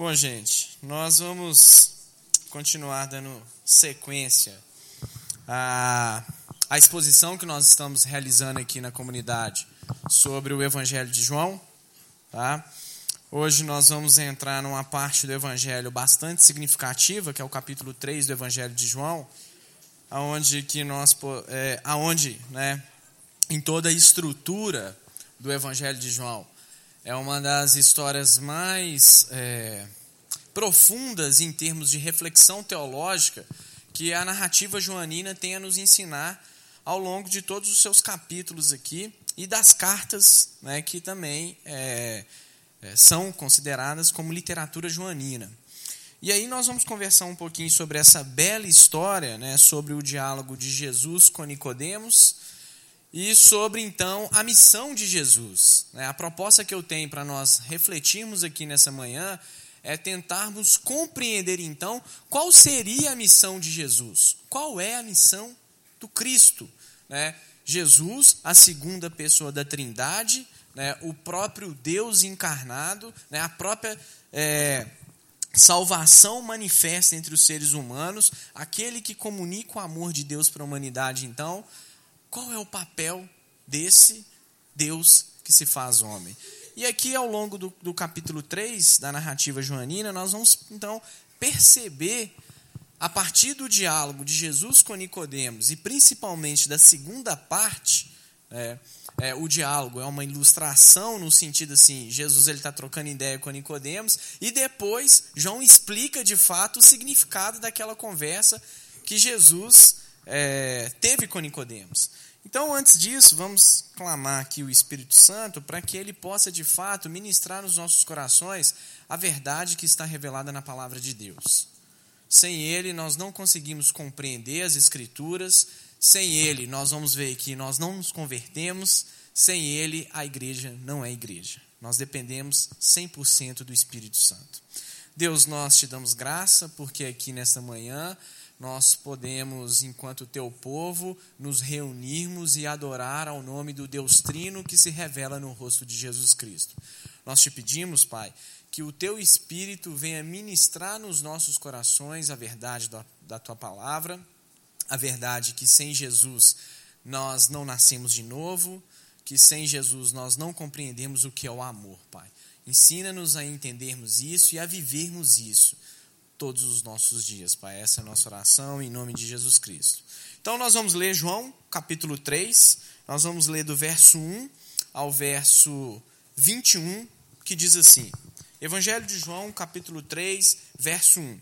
Bom, gente, nós vamos continuar dando sequência à, à exposição que nós estamos realizando aqui na comunidade sobre o Evangelho de João. Tá? Hoje nós vamos entrar numa parte do Evangelho bastante significativa, que é o capítulo 3 do Evangelho de João, aonde que nós, é, aonde, né, em toda a estrutura do Evangelho de João, é uma das histórias mais é, profundas em termos de reflexão teológica que a narrativa joanina tem a nos ensinar ao longo de todos os seus capítulos aqui e das cartas né, que também é, é, são consideradas como literatura joanina. E aí nós vamos conversar um pouquinho sobre essa bela história, né, sobre o diálogo de Jesus com Nicodemos e sobre então a missão de Jesus. Né? A proposta que eu tenho para nós refletirmos aqui nessa manhã é tentarmos compreender então qual seria a missão de Jesus. Qual é a missão do Cristo? Né? Jesus, a segunda pessoa da Trindade, né? o próprio Deus encarnado, a própria é, salvação manifesta entre os seres humanos, aquele que comunica o amor de Deus para a humanidade, então qual é o papel desse Deus que se faz homem? E aqui, ao longo do, do capítulo 3 da narrativa joanina, nós vamos então perceber, a partir do diálogo de Jesus com Nicodemos, e principalmente da segunda parte, é, é, o diálogo é uma ilustração no sentido assim, Jesus ele está trocando ideia com Nicodemos, e depois João explica de fato o significado daquela conversa que Jesus é, teve com Nicodemos. Então, antes disso, vamos clamar aqui o Espírito Santo para que ele possa de fato ministrar nos nossos corações a verdade que está revelada na palavra de Deus. Sem ele, nós não conseguimos compreender as Escrituras, sem ele, nós vamos ver que nós não nos convertemos, sem ele, a igreja não é igreja. Nós dependemos 100% do Espírito Santo. Deus, nós te damos graça porque aqui nesta manhã nós podemos, enquanto teu povo, nos reunirmos e adorar ao nome do Deus Trino que se revela no rosto de Jesus Cristo. Nós te pedimos, Pai, que o teu Espírito venha ministrar nos nossos corações a verdade da, tua palavra, a verdade que sem Jesus nós não nascemos de novo, que sem Jesus nós não compreendemos o que é o amor, Pai. Ensina-nos a entendermos isso e a vivermos isso todos os nossos dias, Pai. Essa é a nossa oração em nome de Jesus Cristo. Então nós vamos ler João, capítulo 3, nós vamos ler do verso 1 ao verso 21, que diz assim: Evangelho de João, capítulo 3, verso 1.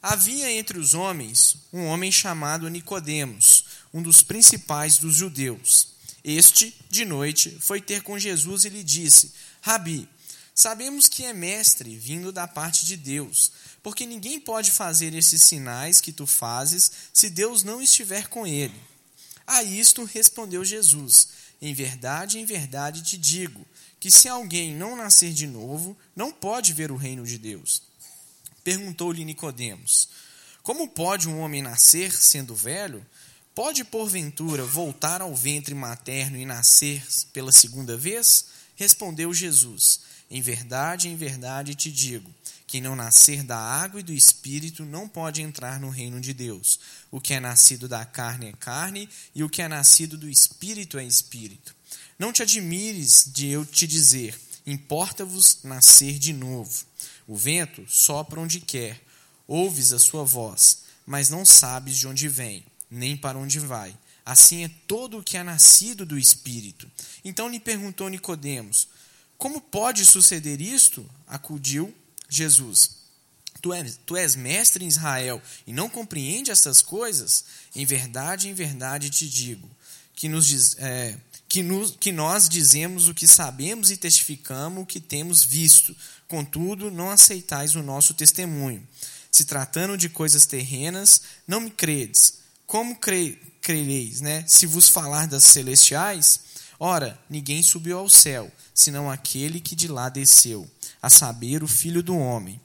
Havia entre os homens um homem chamado Nicodemos, um dos principais dos judeus. Este, de noite, foi ter com Jesus e lhe disse: Rabi, sabemos que é mestre vindo da parte de Deus porque ninguém pode fazer esses sinais que tu fazes se Deus não estiver com ele. A isto respondeu Jesus: Em verdade, em verdade te digo, que se alguém não nascer de novo, não pode ver o reino de Deus. Perguntou-lhe Nicodemos: Como pode um homem nascer sendo velho? Pode porventura voltar ao ventre materno e nascer pela segunda vez? Respondeu Jesus: Em verdade, em verdade te digo, quem não nascer da água e do espírito não pode entrar no reino de Deus. O que é nascido da carne é carne, e o que é nascido do espírito é espírito. Não te admires de eu te dizer: importa-vos nascer de novo. O vento sopra onde quer, ouves a sua voz, mas não sabes de onde vem, nem para onde vai. Assim é todo o que é nascido do espírito. Então lhe perguntou Nicodemos: Como pode suceder isto? Acudiu Jesus, tu és, tu és mestre em Israel e não compreende essas coisas? Em verdade, em verdade te digo, que, nos, é, que, nos, que nós dizemos o que sabemos e testificamos o que temos visto, contudo, não aceitais o nosso testemunho. Se tratando de coisas terrenas, não me credes. Como cre, crereis, né? Se vos falar das celestiais? Ora, ninguém subiu ao céu, senão aquele que de lá desceu a saber, o filho do homem.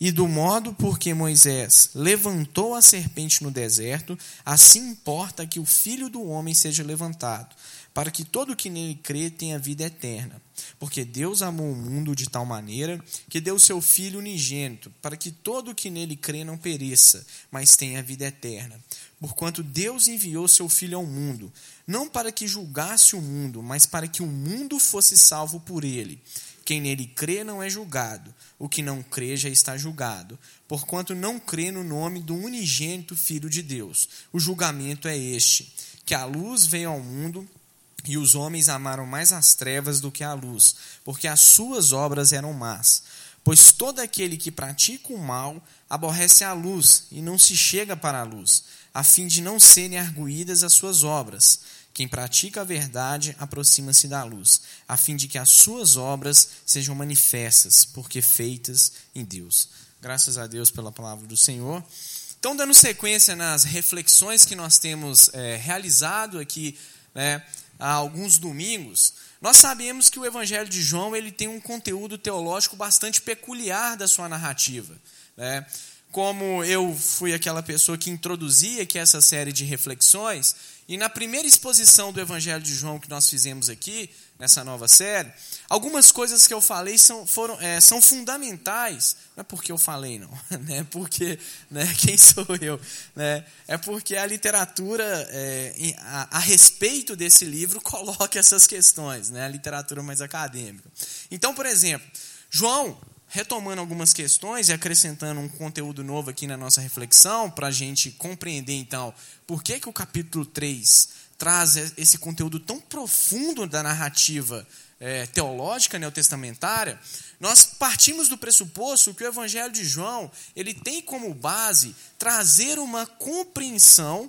E do modo por que Moisés levantou a serpente no deserto, assim importa que o filho do homem seja levantado, para que todo que nele crê tenha vida eterna. Porque Deus amou o mundo de tal maneira que deu seu Filho unigênito, para que todo que nele crê não pereça, mas tenha vida eterna. Porquanto Deus enviou seu Filho ao mundo, não para que julgasse o mundo, mas para que o mundo fosse salvo por ele. Quem nele crê não é julgado, o que não crê já está julgado, porquanto não crê no nome do unigênito Filho de Deus. O julgamento é este: que a luz veio ao mundo e os homens amaram mais as trevas do que a luz, porque as suas obras eram más. Pois todo aquele que pratica o mal aborrece a luz e não se chega para a luz, a fim de não serem arguídas as suas obras. Quem pratica a verdade aproxima-se da luz, a fim de que as suas obras sejam manifestas, porque feitas em Deus. Graças a Deus pela palavra do Senhor. Então, dando sequência nas reflexões que nós temos é, realizado aqui né, há alguns domingos, nós sabemos que o Evangelho de João ele tem um conteúdo teológico bastante peculiar da sua narrativa. Né? Como eu fui aquela pessoa que introduzia aqui essa série de reflexões, e na primeira exposição do Evangelho de João que nós fizemos aqui, nessa nova série, algumas coisas que eu falei são, foram, é, são fundamentais. Não é porque eu falei, não. Né? Porque, né, quem sou eu? Né? É porque a literatura é, a, a, respeito desse livro coloca essas questões, né? a literatura mais acadêmica. Então, por exemplo, João retomando algumas questões e acrescentando um conteúdo novo aqui na nossa reflexão, para a gente compreender, então, por que, que o capítulo 3 traz esse conteúdo tão profundo da narrativa é, teológica neotestamentária, nós partimos do pressuposto que o Evangelho de João ele tem como base trazer uma compreensão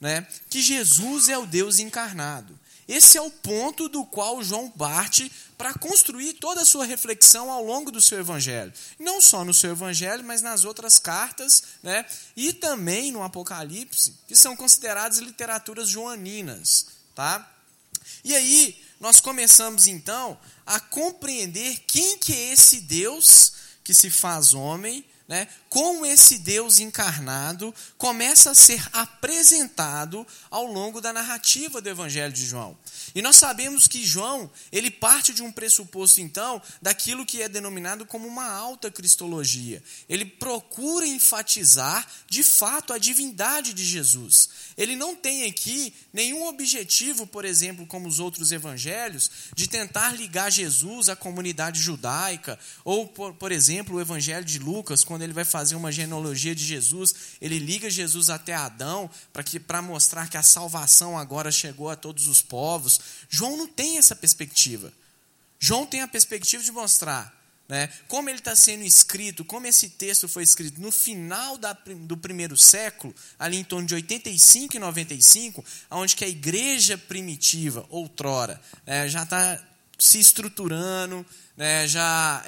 né, que Jesus é o Deus encarnado. Esse é o ponto do qual João parte para construir toda a sua reflexão ao longo do seu evangelho. Não só no seu evangelho, mas nas outras cartas, né? e também no Apocalipse, que são consideradas literaturas joaninas. Tá? E aí, nós começamos então a compreender quem que é esse Deus que se faz homem né, como esse Deus encarnado começa a ser apresentado ao longo da narrativa do Evangelho de João. E nós sabemos que João, ele parte de um pressuposto, então, daquilo que é denominado como uma alta cristologia. Ele procura enfatizar, de fato, a divindade de Jesus. Ele não tem aqui nenhum objetivo, por exemplo, como os outros evangelhos, de tentar ligar Jesus à comunidade judaica, ou, por, por exemplo, o Evangelho de Lucas, quando ele vai fazer uma genealogia de Jesus, ele liga Jesus até Adão para mostrar que a salvação agora chegou a todos os povos. João não tem essa perspectiva. João tem a perspectiva de mostrar né, como ele está sendo escrito, como esse texto foi escrito no final da, do primeiro século, ali em torno de 85 e 95, onde que a igreja primitiva, outrora, é, já está se estruturando, né, já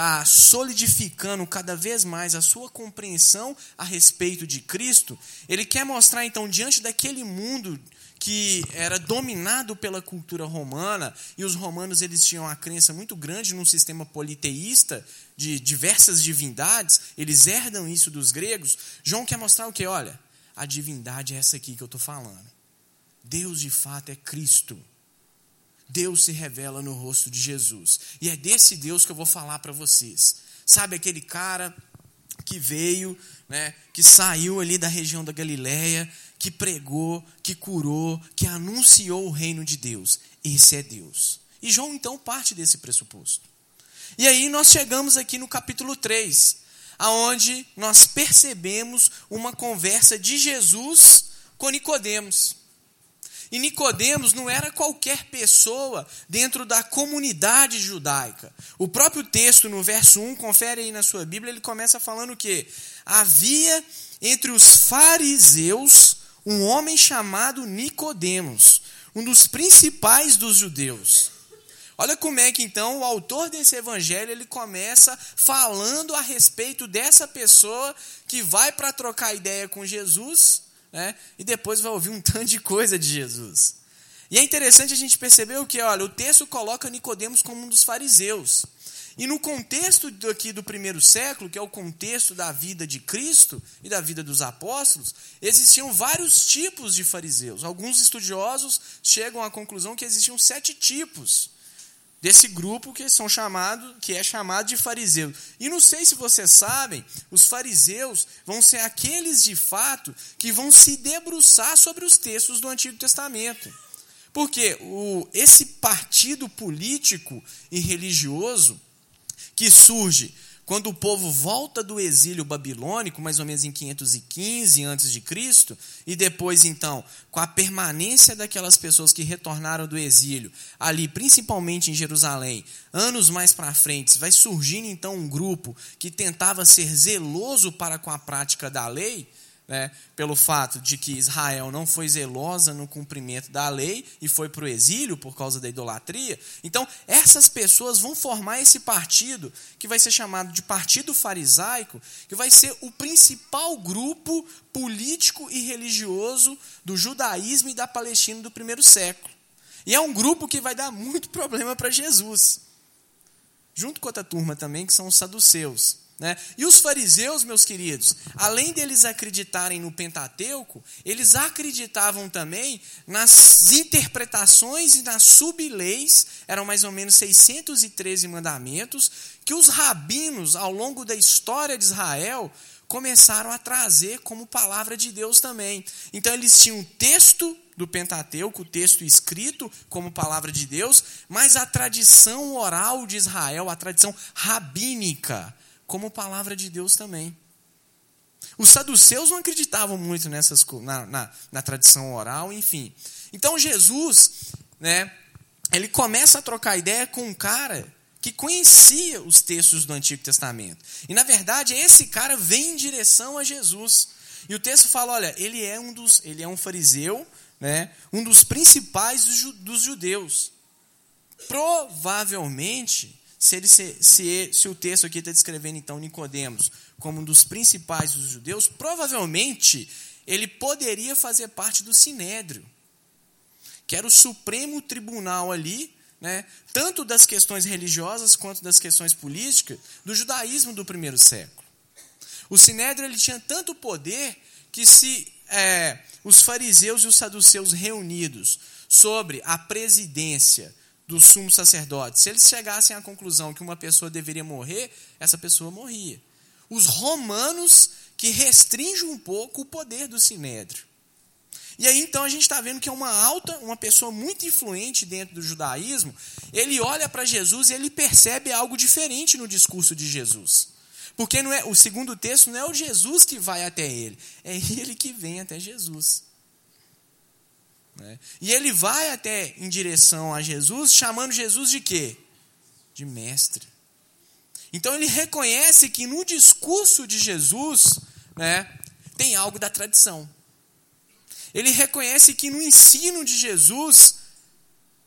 está solidificando cada vez mais a sua compreensão a respeito de Cristo, ele quer mostrar, então, diante daquele mundo que era dominado pela cultura romana e os romanos eles tinham uma crença muito grande num sistema politeísta de diversas divindades, eles herdam isso dos gregos. João quer mostrar o que? Olha, a divindade é essa aqui que eu estou falando. Deus de fato é Cristo. Deus se revela no rosto de Jesus. E é desse Deus que eu vou falar para vocês. Sabe aquele cara que veio, né, que saiu ali da região da Galileia, que pregou, que curou, que anunciou o reino de Deus. Esse é Deus. E João então parte desse pressuposto. E aí nós chegamos aqui no capítulo 3, aonde nós percebemos uma conversa de Jesus com Nicodemos. E Nicodemos não era qualquer pessoa dentro da comunidade judaica. O próprio texto no verso 1, confere aí na sua Bíblia, ele começa falando que havia entre os fariseus um homem chamado Nicodemos, um dos principais dos judeus. Olha como é que então o autor desse evangelho ele começa falando a respeito dessa pessoa que vai para trocar ideia com Jesus né? e depois vai ouvir um tanto de coisa de Jesus. E é interessante a gente perceber o que, olha, o texto coloca Nicodemos como um dos fariseus. E no contexto aqui do primeiro século, que é o contexto da vida de Cristo e da vida dos apóstolos, existiam vários tipos de fariseus. Alguns estudiosos chegam à conclusão que existiam sete tipos desse grupo que são chamado, que é chamado de fariseus. E não sei se vocês sabem, os fariseus vão ser aqueles de fato que vão se debruçar sobre os textos do Antigo Testamento. Porque o, esse partido político e religioso que surge quando o povo volta do exílio babilônico, mais ou menos em 515 a.C., e depois, então, com a permanência daquelas pessoas que retornaram do exílio, ali, principalmente em Jerusalém, anos mais para frente, vai surgindo então um grupo que tentava ser zeloso para com a prática da lei, né, pelo fato de que Israel não foi zelosa no cumprimento da lei e foi para o exílio por causa da idolatria. Então, essas pessoas vão formar esse partido, que vai ser chamado de Partido Farisaico, que vai ser o principal grupo político e religioso do judaísmo e da Palestina do primeiro século. E é um grupo que vai dar muito problema para Jesus. Junto com outra turma também, que são os saduceus. Né? E os fariseus, meus queridos, além deles acreditarem no Pentateuco, eles acreditavam também nas interpretações e nas subleis, eram mais ou menos 613 mandamentos, que os rabinos, ao longo da história de Israel, começaram a trazer como palavra de Deus também. Então eles tinham o texto do Pentateuco, o texto escrito como palavra de Deus, mas a tradição oral de Israel, a tradição rabínica, como palavra de Deus também. Os saduceus não acreditavam muito nessas na, na, na tradição oral, enfim. Então Jesus, né, ele começa a trocar ideia com um cara que conhecia os textos do Antigo Testamento. E na verdade, esse cara vem em direção a Jesus. E o texto fala, olha, ele é um dos, ele é um fariseu, né, um dos principais dos judeus. Provavelmente se, ele, se, se, se o texto aqui está descrevendo, então, Nicodemos como um dos principais dos judeus, provavelmente ele poderia fazer parte do Sinédrio, que era o supremo tribunal ali, né, tanto das questões religiosas quanto das questões políticas, do judaísmo do primeiro século. O Sinédrio ele tinha tanto poder que se é, os fariseus e os saduceus reunidos sobre a presidência do sumo sacerdote, se eles chegassem à conclusão que uma pessoa deveria morrer, essa pessoa morria. Os romanos que restringem um pouco o poder do sinédrio. E aí então a gente está vendo que é uma alta, uma pessoa muito influente dentro do judaísmo, ele olha para Jesus e ele percebe algo diferente no discurso de Jesus. Porque não é, o segundo texto não é o Jesus que vai até ele, é ele que vem até Jesus. Né? E ele vai até em direção a Jesus, chamando Jesus de quê? De mestre. Então ele reconhece que no discurso de Jesus né, tem algo da tradição. Ele reconhece que no ensino de Jesus,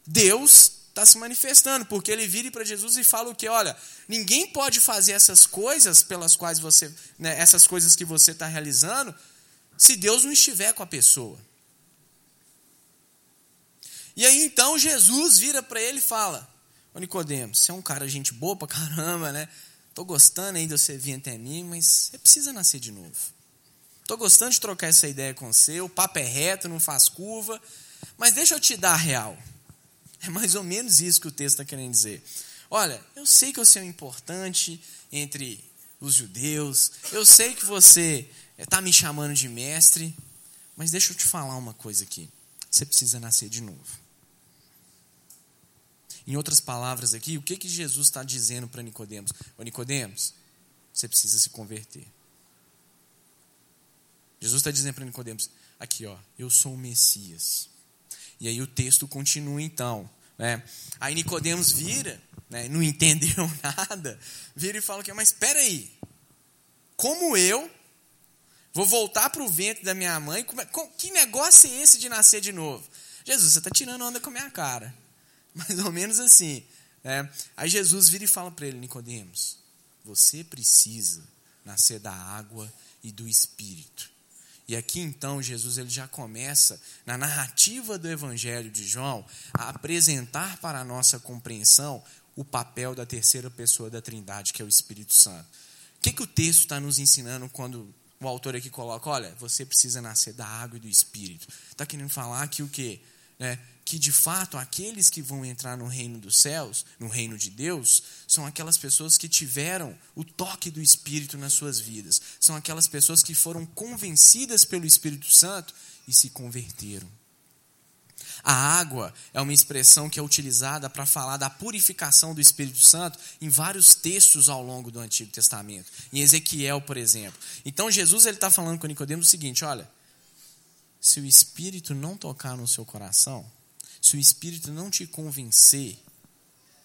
Deus está se manifestando, porque ele vira para Jesus e fala o que? Olha, ninguém pode fazer essas coisas pelas quais você, né, essas coisas que você está realizando, se Deus não estiver com a pessoa. E aí então Jesus vira para ele e fala: Ô Nicodemos, você é um cara gente boa pra caramba, né? Tô gostando aí de você vir até mim, mas você precisa nascer de novo. Tô gostando de trocar essa ideia com você, o papo é reto, não faz curva, mas deixa eu te dar a real. É mais ou menos isso que o texto está querendo dizer. Olha, eu sei que você é importante entre os judeus, eu sei que você está me chamando de mestre, mas deixa eu te falar uma coisa aqui. Você precisa nascer de novo. Em outras palavras aqui, o que, que Jesus está dizendo para Nicodemos? Ô Nicodemos, você precisa se converter. Jesus está dizendo para Nicodemos, aqui ó, eu sou o Messias. E aí o texto continua então. Né? Aí Nicodemos vira, né, não entendeu nada, vira e fala que, mas espera aí, como eu vou voltar para o ventre da minha mãe? É, que negócio é esse de nascer de novo? Jesus, você está tirando onda com a minha cara. Mais ou menos assim. Né? Aí Jesus vira e fala para ele, Nicodemos, você precisa nascer da água e do Espírito. E aqui então Jesus ele já começa na narrativa do Evangelho de João a apresentar para a nossa compreensão o papel da terceira pessoa da Trindade, que é o Espírito Santo. O que, que o texto está nos ensinando quando o autor aqui coloca, olha, você precisa nascer da água e do Espírito. Está querendo falar que o quê? Né? Que de fato aqueles que vão entrar no reino dos céus, no reino de Deus, são aquelas pessoas que tiveram o toque do Espírito nas suas vidas. São aquelas pessoas que foram convencidas pelo Espírito Santo e se converteram. A água é uma expressão que é utilizada para falar da purificação do Espírito Santo em vários textos ao longo do Antigo Testamento. Em Ezequiel, por exemplo. Então Jesus ele está falando com Nicodemos o seguinte: olha, se o Espírito não tocar no seu coração, se o Espírito não te convencer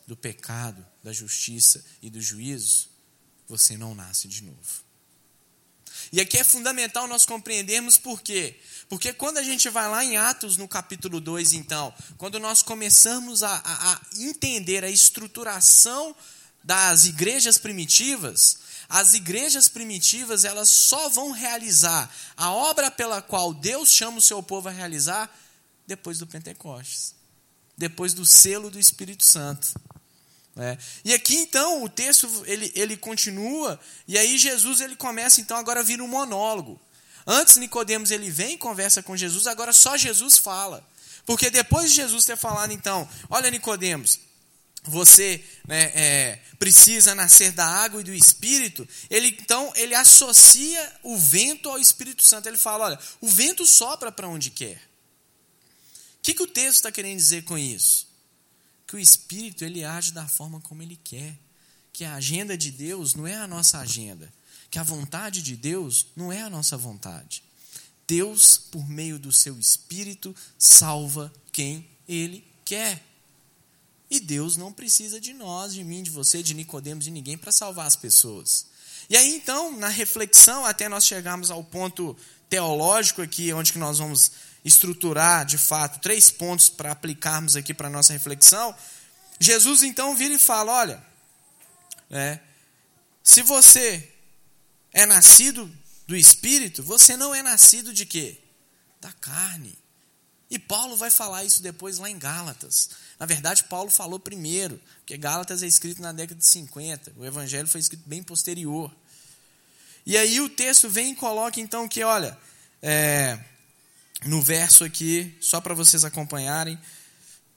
do pecado, da justiça e do juízo, você não nasce de novo. E aqui é fundamental nós compreendermos por quê. Porque quando a gente vai lá em Atos, no capítulo 2, então, quando nós começamos a, a, a entender a estruturação das igrejas primitivas, as igrejas primitivas elas só vão realizar a obra pela qual Deus chama o seu povo a realizar depois do Pentecostes, depois do selo do Espírito Santo. É. E aqui então o texto ele, ele continua e aí Jesus ele começa então agora a vir um monólogo. Antes Nicodemos ele vem e conversa com Jesus, agora só Jesus fala. Porque depois de Jesus ter falado então, olha Nicodemos, você né, é, precisa nascer da água e do Espírito, ele então ele associa o vento ao Espírito Santo. Ele fala, olha, o vento sopra para onde quer. O que, que o texto está querendo dizer com isso? que o Espírito ele age da forma como ele quer, que a agenda de Deus não é a nossa agenda, que a vontade de Deus não é a nossa vontade. Deus, por meio do seu Espírito, salva quem ele quer. E Deus não precisa de nós, de mim, de você, de Nicodemos, de ninguém para salvar as pessoas. E aí então, na reflexão, até nós chegarmos ao ponto teológico aqui, onde que nós vamos estruturar de fato três pontos para aplicarmos aqui para a nossa reflexão, Jesus então vira e fala: olha, é, se você é nascido do Espírito, você não é nascido de quê? Da carne. E Paulo vai falar isso depois lá em Gálatas. Na verdade, Paulo falou primeiro, porque Gálatas é escrito na década de 50. O Evangelho foi escrito bem posterior. E aí o texto vem e coloca então que, olha, é, no verso aqui, só para vocês acompanharem,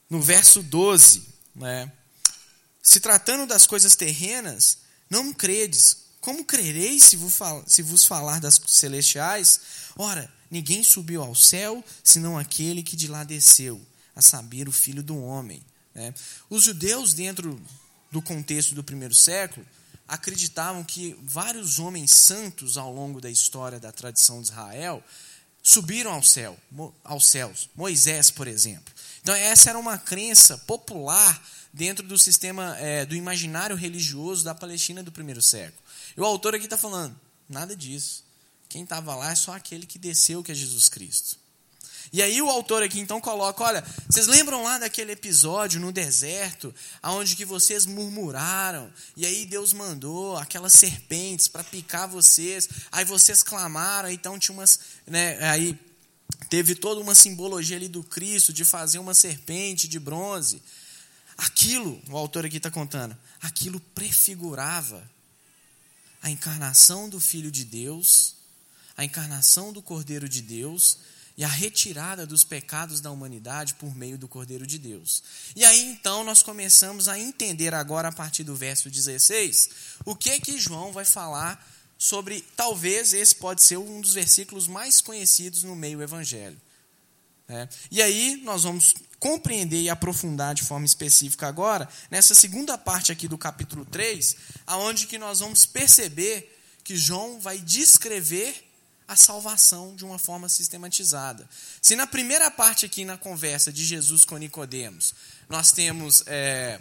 no verso 12, né? Se tratando das coisas terrenas, não credes. Como crereis se vos falar das celestiais? Ora, ninguém subiu ao céu, senão aquele que de lá desceu, a saber, o Filho do Homem. Né? Os judeus, dentro do contexto do primeiro século, acreditavam que vários homens santos ao longo da história da tradição de Israel subiram ao céu, aos céus. Moisés, por exemplo. Então essa era uma crença popular dentro do sistema é, do imaginário religioso da Palestina do primeiro século. E o autor aqui está falando nada disso. Quem estava lá é só aquele que desceu, que é Jesus Cristo. E aí o autor aqui então coloca, olha, vocês lembram lá daquele episódio no deserto, aonde que vocês murmuraram, e aí Deus mandou aquelas serpentes para picar vocês, aí vocês clamaram, então tinha umas, né, aí teve toda uma simbologia ali do Cristo de fazer uma serpente de bronze. Aquilo, o autor aqui está contando, aquilo prefigurava a encarnação do Filho de Deus, a encarnação do Cordeiro de Deus e a retirada dos pecados da humanidade por meio do Cordeiro de Deus. E aí então nós começamos a entender agora a partir do verso 16, o que que João vai falar sobre talvez esse pode ser um dos versículos mais conhecidos no meio evangelho. É. E aí nós vamos compreender e aprofundar de forma específica agora nessa segunda parte aqui do capítulo 3, aonde que nós vamos perceber que João vai descrever a salvação de uma forma sistematizada. Se na primeira parte aqui na conversa de Jesus com Nicodemos, nós temos é,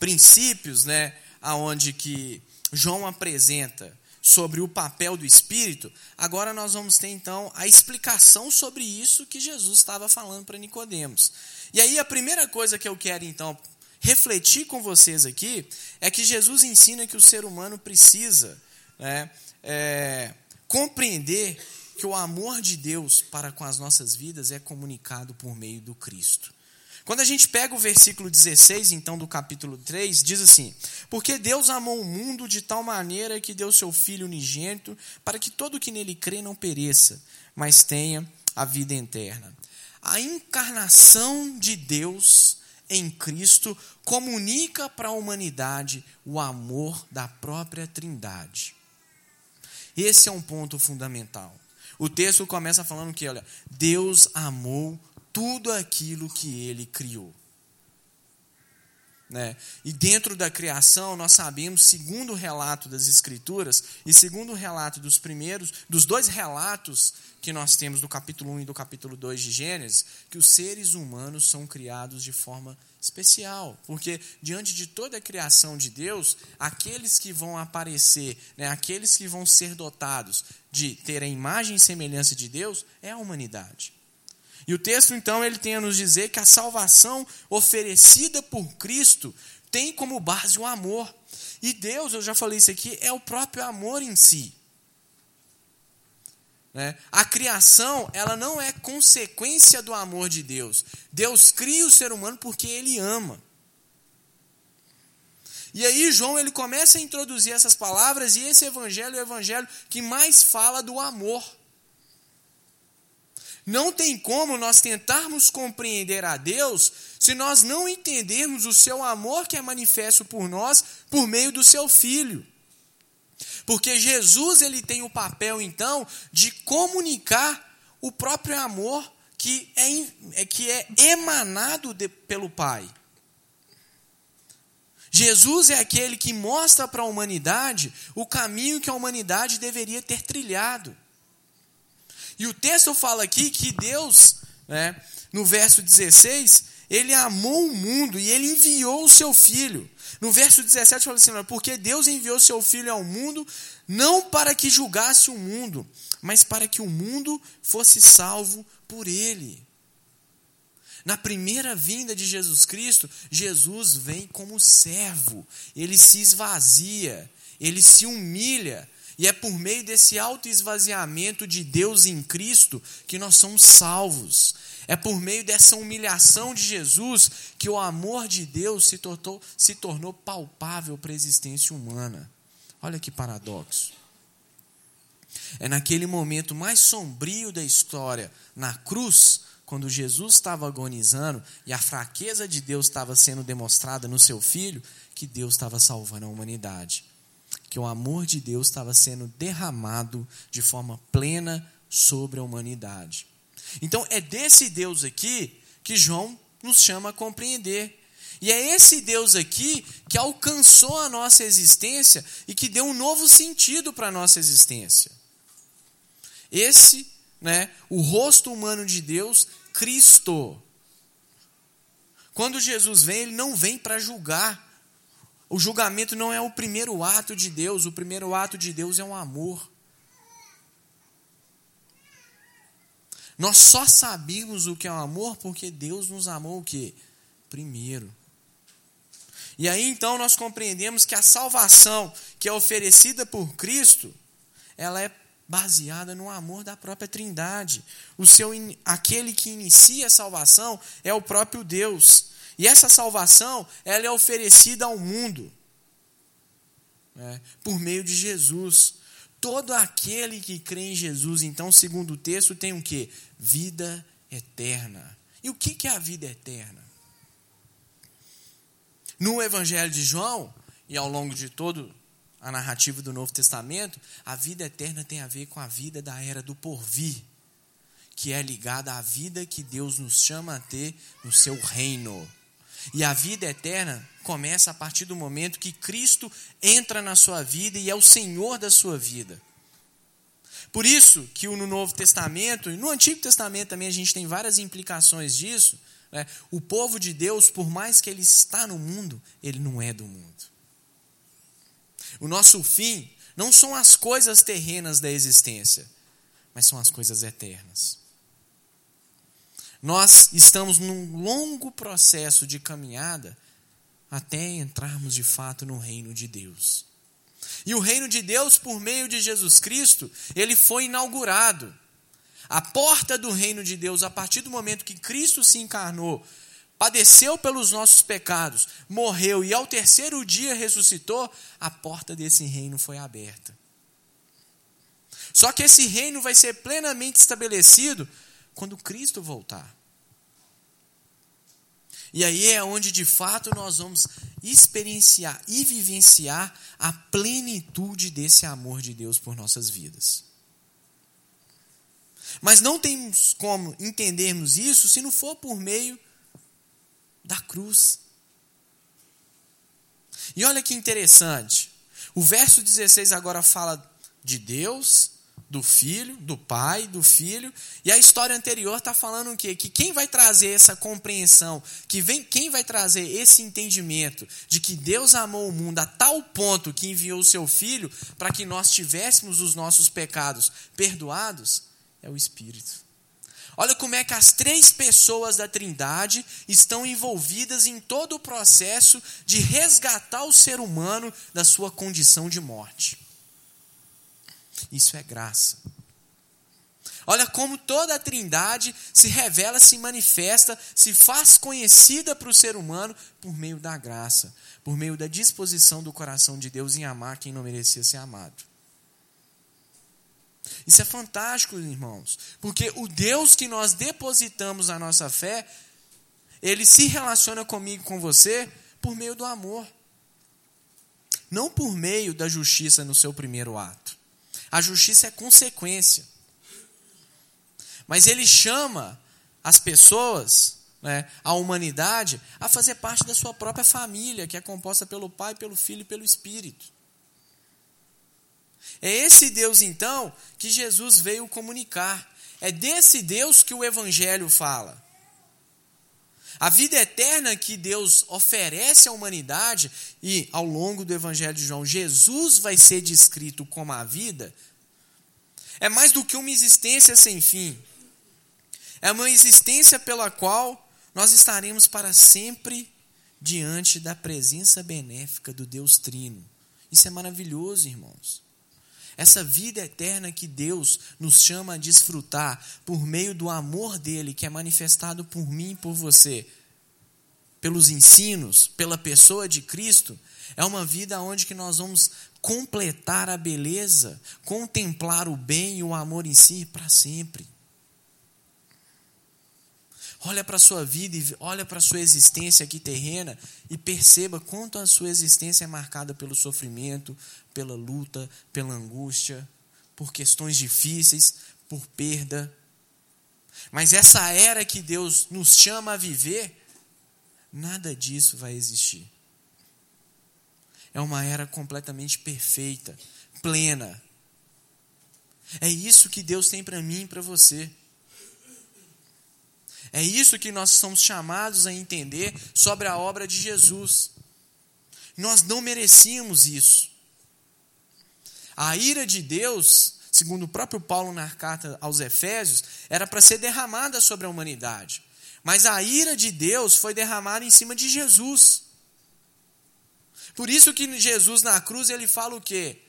princípios, né, aonde que João apresenta sobre o papel do Espírito, agora nós vamos ter então a explicação sobre isso que Jesus estava falando para Nicodemos. E aí a primeira coisa que eu quero então refletir com vocês aqui é que Jesus ensina que o ser humano precisa né, é, compreender que o amor de Deus para com as nossas vidas é comunicado por meio do Cristo. Quando a gente pega o versículo 16, então, do capítulo 3, diz assim: Porque Deus amou o mundo de tal maneira que deu seu Filho unigênito, para que todo que nele crê não pereça, mas tenha a vida eterna. A encarnação de Deus em Cristo comunica para a humanidade o amor da própria Trindade. Esse é um ponto fundamental. O texto começa falando que, olha, Deus amou tudo aquilo que ele criou. Né? E dentro da criação, nós sabemos, segundo o relato das Escrituras e segundo o relato dos primeiros, dos dois relatos que nós temos do capítulo 1 e do capítulo 2 de Gênesis, que os seres humanos são criados de forma especial, porque diante de toda a criação de Deus, aqueles que vão aparecer, né, aqueles que vão ser dotados de ter a imagem e semelhança de Deus, é a humanidade. E o texto, então, ele tem a nos dizer que a salvação oferecida por Cristo tem como base o amor. E Deus, eu já falei isso aqui, é o próprio amor em si. Né? A criação, ela não é consequência do amor de Deus. Deus cria o ser humano porque ele ama. E aí João ele começa a introduzir essas palavras e esse evangelho é o evangelho que mais fala do amor. Não tem como nós tentarmos compreender a Deus se nós não entendermos o seu amor que é manifesto por nós por meio do seu filho. Porque Jesus ele tem o papel então de comunicar o próprio amor que é, é que é emanado de, pelo Pai. Jesus é aquele que mostra para a humanidade o caminho que a humanidade deveria ter trilhado. E o texto fala aqui que Deus, né, no verso 16, ele amou o mundo e ele enviou o seu filho. No verso 17 fala assim: porque Deus enviou seu filho ao mundo não para que julgasse o mundo, mas para que o mundo fosse salvo por ele. Na primeira vinda de Jesus Cristo, Jesus vem como servo, ele se esvazia, ele se humilha, e é por meio desse autoesvaziamento de Deus em Cristo que nós somos salvos. É por meio dessa humilhação de Jesus que o amor de Deus se tornou, se tornou palpável para a existência humana. Olha que paradoxo. É naquele momento mais sombrio da história, na cruz, quando Jesus estava agonizando e a fraqueza de Deus estava sendo demonstrada no seu filho, que Deus estava salvando a humanidade que o amor de Deus estava sendo derramado de forma plena sobre a humanidade. Então é desse Deus aqui que João nos chama a compreender. E é esse Deus aqui que alcançou a nossa existência e que deu um novo sentido para a nossa existência. Esse, né, o rosto humano de Deus, Cristo. Quando Jesus vem, ele não vem para julgar, o julgamento não é o primeiro ato de Deus, o primeiro ato de Deus é um amor. Nós só sabemos o que é o amor porque Deus nos amou o quê? Primeiro. E aí então nós compreendemos que a salvação que é oferecida por Cristo, ela é baseada no amor da própria Trindade. O seu aquele que inicia a salvação é o próprio Deus. E essa salvação, ela é oferecida ao mundo né, por meio de Jesus. Todo aquele que crê em Jesus, então, segundo o texto, tem o que? Vida eterna. E o que é a vida eterna? No Evangelho de João, e ao longo de todo a narrativa do Novo Testamento, a vida eterna tem a ver com a vida da era do porvir, que é ligada à vida que Deus nos chama a ter no seu reino. E a vida eterna começa a partir do momento que Cristo entra na sua vida e é o Senhor da sua vida. Por isso que no Novo Testamento, e no Antigo Testamento também a gente tem várias implicações disso, né? o povo de Deus, por mais que ele está no mundo, ele não é do mundo. O nosso fim não são as coisas terrenas da existência, mas são as coisas eternas. Nós estamos num longo processo de caminhada até entrarmos de fato no reino de Deus. E o reino de Deus, por meio de Jesus Cristo, ele foi inaugurado. A porta do reino de Deus, a partir do momento que Cristo se encarnou padeceu pelos nossos pecados, morreu e ao terceiro dia ressuscitou, a porta desse reino foi aberta. Só que esse reino vai ser plenamente estabelecido quando Cristo voltar. E aí é onde de fato nós vamos experienciar e vivenciar a plenitude desse amor de Deus por nossas vidas. Mas não temos como entendermos isso se não for por meio da cruz. E olha que interessante. O verso 16 agora fala de Deus, do filho, do pai, do filho. E a história anterior está falando o quê? Que quem vai trazer essa compreensão, que vem, quem vai trazer esse entendimento de que Deus amou o mundo a tal ponto que enviou o seu filho para que nós tivéssemos os nossos pecados perdoados, é o Espírito. Olha como é que as três pessoas da Trindade estão envolvidas em todo o processo de resgatar o ser humano da sua condição de morte. Isso é graça. Olha como toda a Trindade se revela, se manifesta, se faz conhecida para o ser humano por meio da graça, por meio da disposição do coração de Deus em amar quem não merecia ser amado. Isso é fantástico, irmãos, porque o Deus que nós depositamos a nossa fé, ele se relaciona comigo, com você, por meio do amor, não por meio da justiça no seu primeiro ato. A justiça é consequência. Mas ele chama as pessoas, né, a humanidade, a fazer parte da sua própria família, que é composta pelo Pai, pelo Filho e pelo Espírito. É esse Deus, então, que Jesus veio comunicar. É desse Deus que o Evangelho fala. A vida eterna que Deus oferece à humanidade, e ao longo do Evangelho de João, Jesus vai ser descrito como a vida, é mais do que uma existência sem fim. É uma existência pela qual nós estaremos para sempre diante da presença benéfica do Deus Trino. Isso é maravilhoso, irmãos. Essa vida eterna que Deus nos chama a desfrutar por meio do amor dele, que é manifestado por mim e por você, pelos ensinos, pela pessoa de Cristo, é uma vida onde que nós vamos completar a beleza, contemplar o bem e o amor em si para sempre. Olha para a sua vida e olha para a sua existência aqui terrena e perceba quanto a sua existência é marcada pelo sofrimento, pela luta, pela angústia, por questões difíceis, por perda. Mas essa era que Deus nos chama a viver, nada disso vai existir. É uma era completamente perfeita, plena. É isso que Deus tem para mim e para você. É isso que nós somos chamados a entender sobre a obra de Jesus. Nós não merecíamos isso. A ira de Deus, segundo o próprio Paulo na carta aos Efésios, era para ser derramada sobre a humanidade. Mas a ira de Deus foi derramada em cima de Jesus. Por isso que Jesus na cruz ele fala o quê?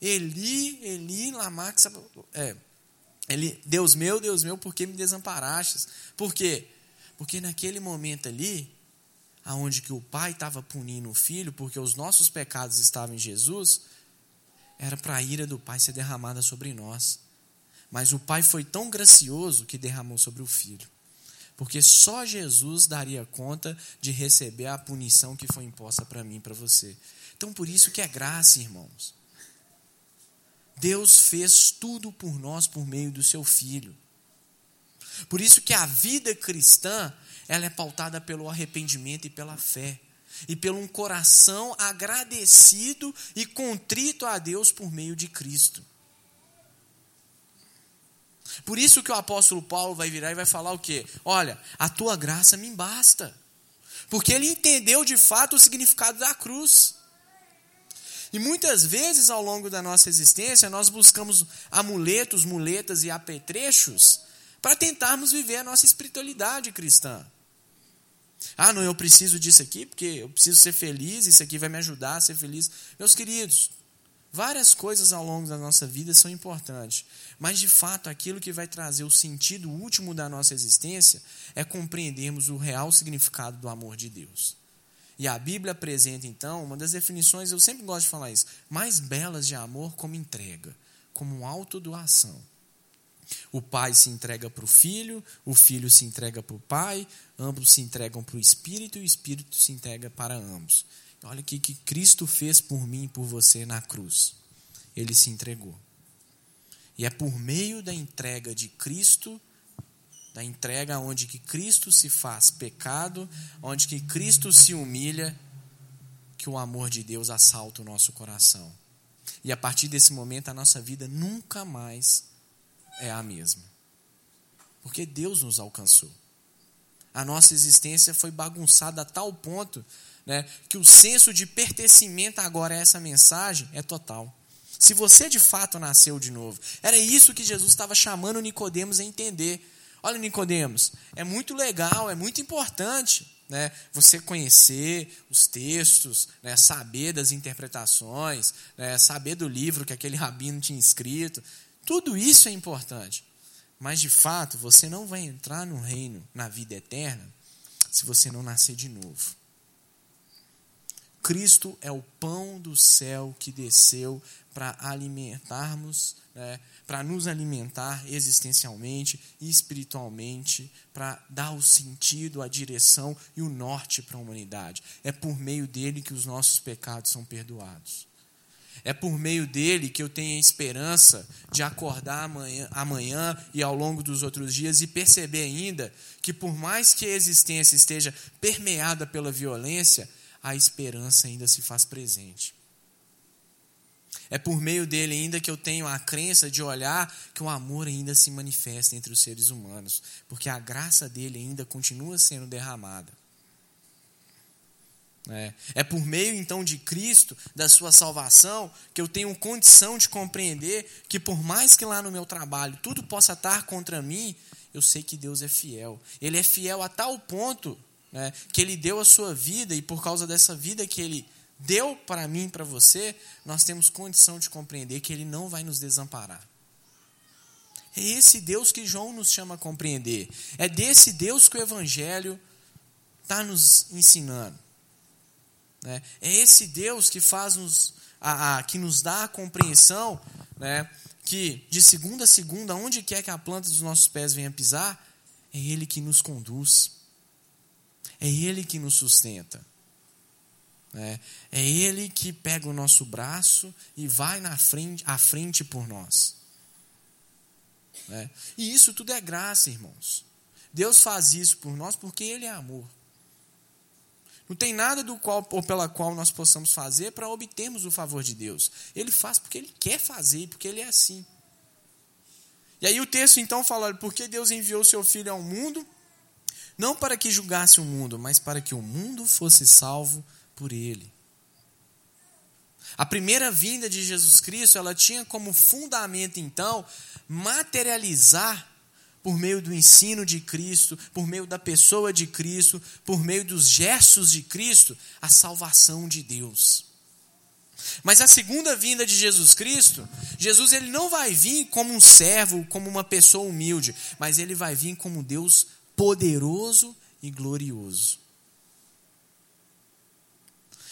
Eli, Eli, lama é, ele, Deus meu, Deus meu, por que me desamparastes? Por quê? Porque naquele momento ali, aonde que o pai estava punindo o filho, porque os nossos pecados estavam em Jesus, era para a ira do pai ser derramada sobre nós. Mas o pai foi tão gracioso que derramou sobre o filho. Porque só Jesus daria conta de receber a punição que foi imposta para mim e para você. Então por isso que é graça, irmãos. Deus fez tudo por nós por meio do seu filho. Por isso que a vida cristã, ela é pautada pelo arrependimento e pela fé, e pelo um coração agradecido e contrito a Deus por meio de Cristo. Por isso que o apóstolo Paulo vai virar e vai falar o quê? Olha, a tua graça me basta. Porque ele entendeu de fato o significado da cruz. E muitas vezes ao longo da nossa existência nós buscamos amuletos, muletas e apetrechos para tentarmos viver a nossa espiritualidade cristã. Ah, não, eu preciso disso aqui porque eu preciso ser feliz, isso aqui vai me ajudar a ser feliz. Meus queridos, Várias coisas ao longo da nossa vida são importantes, mas de fato aquilo que vai trazer o sentido último da nossa existência é compreendermos o real significado do amor de Deus. E a Bíblia apresenta então uma das definições, eu sempre gosto de falar isso, mais belas de amor como entrega, como autodoação. O pai se entrega para o filho, o filho se entrega para o pai, ambos se entregam para o espírito e o espírito se entrega para ambos. Olha o que Cristo fez por mim e por você na cruz. Ele se entregou. E é por meio da entrega de Cristo, da entrega onde que Cristo se faz pecado, onde que Cristo se humilha, que o amor de Deus assalta o nosso coração. E a partir desse momento a nossa vida nunca mais é a mesma. Porque Deus nos alcançou. A nossa existência foi bagunçada a tal ponto né, que o senso de pertencimento agora a essa mensagem é total. Se você de fato nasceu de novo, era isso que Jesus estava chamando Nicodemos a entender. Olha, Nicodemos, é muito legal, é muito importante né, você conhecer os textos, né, saber das interpretações, né, saber do livro que aquele rabino tinha escrito. Tudo isso é importante. Mas de fato, você não vai entrar no reino, na vida eterna, se você não nascer de novo. Cristo é o pão do céu que desceu para alimentarmos, né, para nos alimentar existencialmente e espiritualmente, para dar o sentido, a direção e o norte para a humanidade. É por meio dele que os nossos pecados são perdoados. É por meio dele que eu tenho a esperança de acordar amanhã, amanhã e ao longo dos outros dias e perceber ainda que, por mais que a existência esteja permeada pela violência, a esperança ainda se faz presente. É por meio dele ainda que eu tenho a crença de olhar que o amor ainda se manifesta entre os seres humanos, porque a graça dele ainda continua sendo derramada. É, é por meio então de Cristo, da sua salvação, que eu tenho condição de compreender que, por mais que lá no meu trabalho tudo possa estar contra mim, eu sei que Deus é fiel. Ele é fiel a tal ponto né, que ele deu a sua vida, e por causa dessa vida que ele deu para mim para você, nós temos condição de compreender que ele não vai nos desamparar. É esse Deus que João nos chama a compreender. É desse Deus que o Evangelho está nos ensinando. Né? É esse Deus que faz nos, a, a, que nos dá a compreensão né, que de segunda a segunda, onde quer que a planta dos nossos pés venha pisar, é Ele que nos conduz. É Ele que nos sustenta. É, é Ele que pega o nosso braço e vai na frente, à frente por nós. É. E isso tudo é graça, irmãos. Deus faz isso por nós porque Ele é amor. Não tem nada do qual ou pela qual nós possamos fazer para obtermos o favor de Deus. Ele faz porque Ele quer fazer, porque Ele é assim. E aí o texto então fala: porque Deus enviou seu Filho ao mundo não para que julgasse o mundo, mas para que o mundo fosse salvo por ele. A primeira vinda de Jesus Cristo, ela tinha como fundamento então materializar por meio do ensino de Cristo, por meio da pessoa de Cristo, por meio dos gestos de Cristo, a salvação de Deus. Mas a segunda vinda de Jesus Cristo, Jesus ele não vai vir como um servo, como uma pessoa humilde, mas ele vai vir como Deus poderoso e glorioso.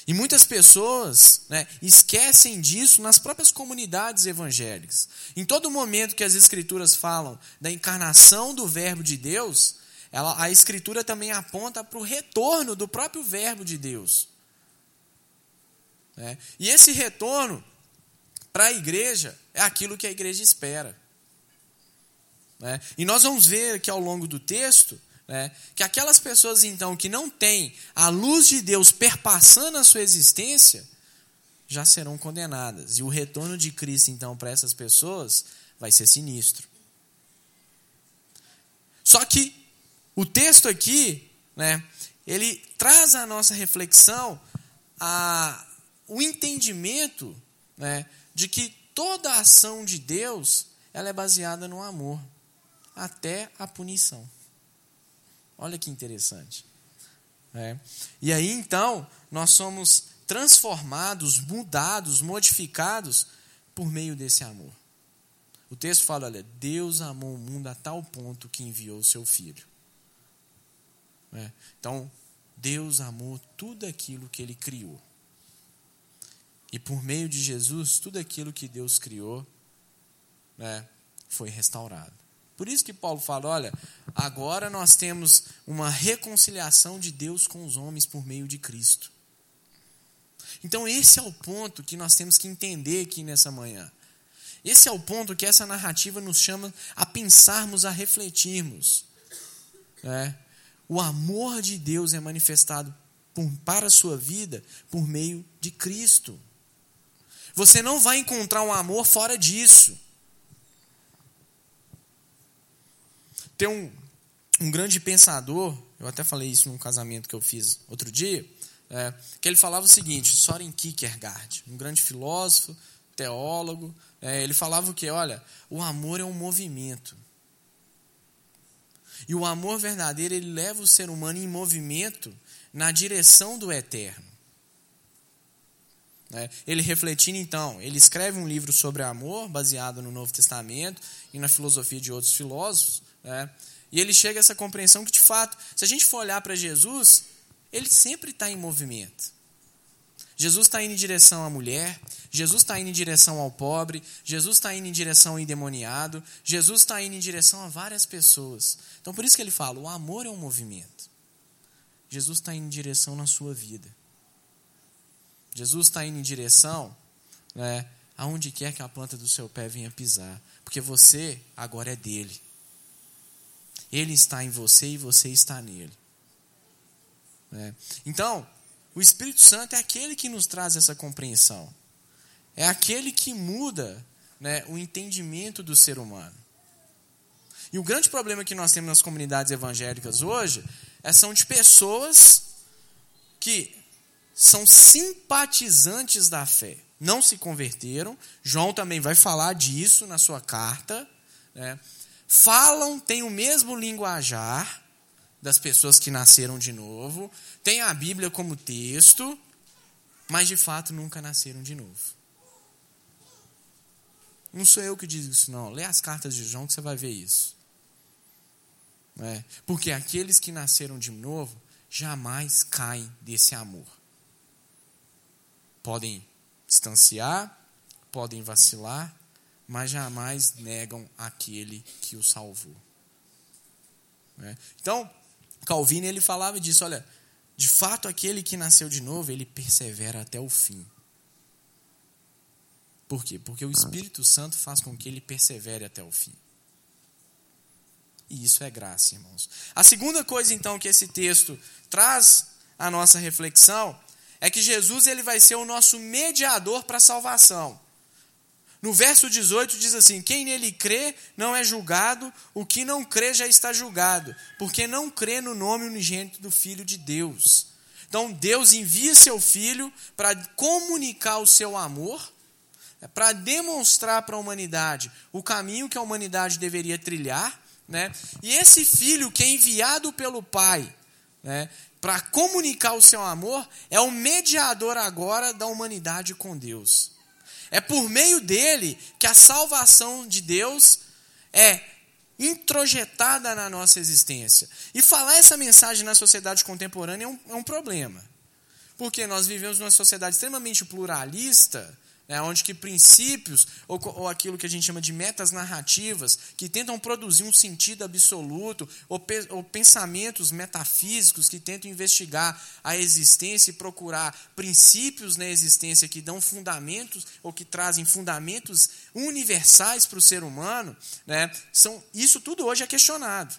E muitas pessoas né, esquecem disso nas próprias comunidades evangélicas. Em todo momento que as Escrituras falam da encarnação do Verbo de Deus, ela, a Escritura também aponta para o retorno do próprio Verbo de Deus. É, e esse retorno para a igreja é aquilo que a igreja espera. Né? E nós vamos ver aqui ao longo do texto né, que aquelas pessoas então que não têm a luz de Deus perpassando a sua existência já serão condenadas. E o retorno de Cristo então para essas pessoas vai ser sinistro. Só que o texto aqui, né, ele traz à nossa reflexão a, o entendimento né, de que toda ação de Deus ela é baseada no amor até a punição. Olha que interessante. É. E aí então, nós somos transformados, mudados, modificados por meio desse amor. O texto fala: olha, Deus amou o mundo a tal ponto que enviou o seu filho. É. Então, Deus amou tudo aquilo que ele criou. E por meio de Jesus, tudo aquilo que Deus criou né, foi restaurado. Por isso que Paulo fala: olha, agora nós temos uma reconciliação de Deus com os homens por meio de Cristo. Então, esse é o ponto que nós temos que entender aqui nessa manhã. Esse é o ponto que essa narrativa nos chama a pensarmos, a refletirmos. Né? O amor de Deus é manifestado por, para a sua vida por meio de Cristo. Você não vai encontrar um amor fora disso. Tem um, um grande pensador, eu até falei isso num casamento que eu fiz outro dia, é, que ele falava o seguinte, Soren Kierkegaard, um grande filósofo, teólogo, é, ele falava o que? Olha, o amor é um movimento. E o amor verdadeiro, ele leva o ser humano em movimento na direção do eterno. É, ele refletindo então, ele escreve um livro sobre amor, baseado no Novo Testamento e na filosofia de outros filósofos, é, e ele chega a essa compreensão que, de fato, se a gente for olhar para Jesus, ele sempre está em movimento. Jesus está indo em direção à mulher, Jesus está indo em direção ao pobre, Jesus está indo em direção ao endemoniado, Jesus está indo em direção a várias pessoas. Então, por isso que ele fala: o amor é um movimento. Jesus está indo em direção na sua vida. Jesus está indo em direção né, aonde quer que a planta do seu pé venha pisar, porque você agora é dele. Ele está em você e você está nele. Né? Então, o Espírito Santo é aquele que nos traz essa compreensão. É aquele que muda né, o entendimento do ser humano. E o grande problema que nós temos nas comunidades evangélicas hoje é são de pessoas que são simpatizantes da fé, não se converteram. João também vai falar disso na sua carta. Né? Falam, têm o mesmo linguajar, das pessoas que nasceram de novo, tem a Bíblia como texto, mas de fato nunca nasceram de novo. Não sou eu que digo isso, não. Lê as cartas de João que você vai ver isso. É, porque aqueles que nasceram de novo jamais caem desse amor. Podem distanciar, podem vacilar, mas jamais negam aquele que o salvou. É. Então, Calvino ele falava disso, olha, de fato aquele que nasceu de novo, ele persevera até o fim. Por quê? Porque o Espírito Santo faz com que ele persevere até o fim. E isso é graça, irmãos. A segunda coisa então que esse texto traz à nossa reflexão é que Jesus ele vai ser o nosso mediador para a salvação. No verso 18 diz assim: Quem nele crê não é julgado, o que não crê já está julgado, porque não crê no nome unigênito do Filho de Deus. Então Deus envia seu Filho para comunicar o seu amor, é, para demonstrar para a humanidade o caminho que a humanidade deveria trilhar, né? E esse Filho que é enviado pelo Pai, né? Para comunicar o seu amor, é o mediador agora da humanidade com Deus. É por meio dele que a salvação de Deus é introjetada na nossa existência. E falar essa mensagem na sociedade contemporânea é um, é um problema. Porque nós vivemos numa sociedade extremamente pluralista, é, onde que princípios, ou, ou, aquilo que a gente chama de metas narrativas, que tentam produzir um sentido absoluto, ou, pe, ou pensamentos metafísicos que tentam investigar a existência e procurar princípios na existência que dão fundamentos, ou que trazem fundamentos universais para o ser humano, né, são, isso tudo hoje é questionado.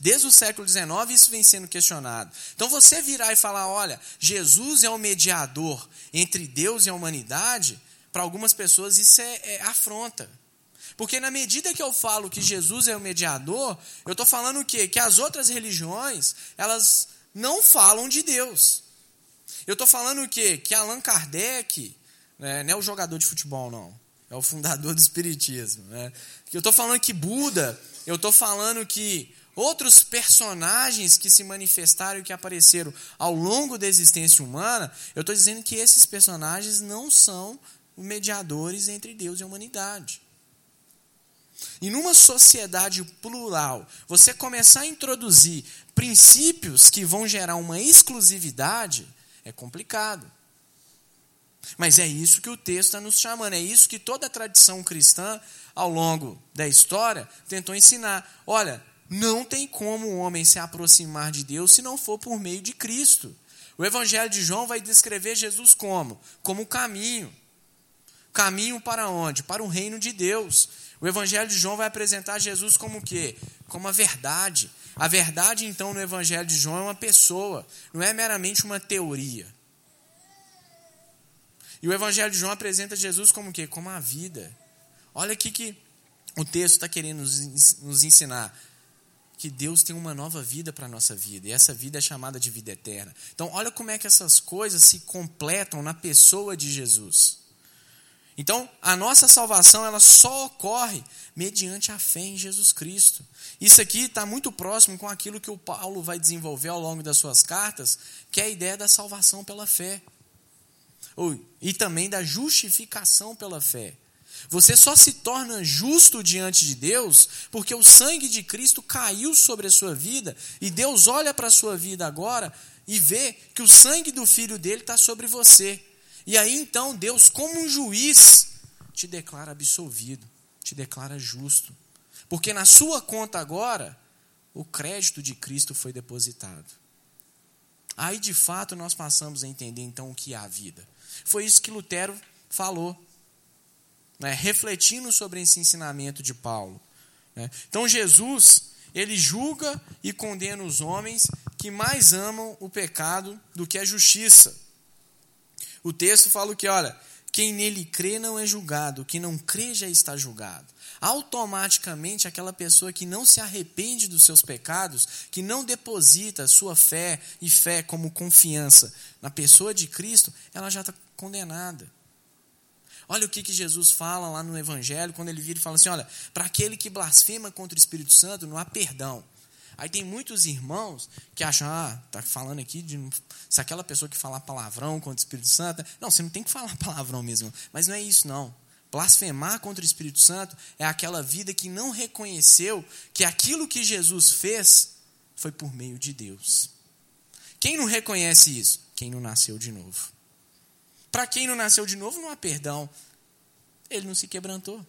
Desde o século XIX, isso vem sendo questionado. Então, você virar e falar: olha, Jesus é o mediador entre Deus e a humanidade, para algumas pessoas isso é, é afronta. Porque na medida que eu falo que Jesus é o mediador, eu estou falando o quê? Que as outras religiões, elas não falam de Deus. Eu estou falando o quê? Que Allan Kardec, né, não é o jogador de futebol, não. É o fundador do Espiritismo. Né? Eu estou falando que Buda, eu estou falando que outros personagens que se manifestaram e que apareceram ao longo da existência humana, eu estou dizendo que esses personagens não são mediadores entre Deus e a humanidade. E numa sociedade plural, você começar a introduzir princípios que vão gerar uma exclusividade é complicado. Mas é isso que o texto está nos chamando, é isso que toda a tradição cristã, ao longo da história, tentou ensinar. Olha, não tem como o homem se aproximar de Deus se não for por meio de Cristo. O Evangelho de João vai descrever Jesus como? Como o caminho. Caminho para onde? Para o reino de Deus. O Evangelho de João vai apresentar Jesus como o quê? Como a verdade. A verdade, então, no Evangelho de João é uma pessoa, não é meramente uma teoria. E o Evangelho de João apresenta Jesus como o quê? Como a vida. Olha aqui que o texto está querendo nos ensinar que Deus tem uma nova vida para a nossa vida, e essa vida é chamada de vida eterna. Então, olha como é que essas coisas se completam na pessoa de Jesus. Então, a nossa salvação ela só ocorre mediante a fé em Jesus Cristo. Isso aqui está muito próximo com aquilo que o Paulo vai desenvolver ao longo das suas cartas, que é a ideia da salvação pela fé. E também da justificação pela fé. Você só se torna justo diante de Deus porque o sangue de Cristo caiu sobre a sua vida e Deus olha para a sua vida agora e vê que o sangue do filho dele está sobre você. E aí então Deus, como um juiz, te declara absolvido, te declara justo. Porque na sua conta agora, o crédito de Cristo foi depositado. Aí de fato nós passamos a entender então o que é a vida. Foi isso que Lutero falou né, refletindo sobre esse ensinamento de Paulo. Né. Então Jesus, ele julga e condena os homens que mais amam o pecado do que a justiça. O texto fala que, olha, quem nele crê não é julgado, quem não crê já está julgado. Automaticamente, aquela pessoa que não se arrepende dos seus pecados, que não deposita sua fé e fé como confiança na pessoa de Cristo, ela já está condenada. Olha o que, que Jesus fala lá no Evangelho, quando ele vira e fala assim: olha, para aquele que blasfema contra o Espírito Santo, não há perdão. Aí tem muitos irmãos que acham, ah, tá falando aqui de se aquela pessoa que falar palavrão contra o Espírito Santo. Não, você não tem que falar palavrão mesmo. Mas não é isso, não. Blasfemar contra o Espírito Santo é aquela vida que não reconheceu que aquilo que Jesus fez foi por meio de Deus. Quem não reconhece isso? Quem não nasceu de novo. Para quem não nasceu de novo, não há perdão. Ele não se quebrantou.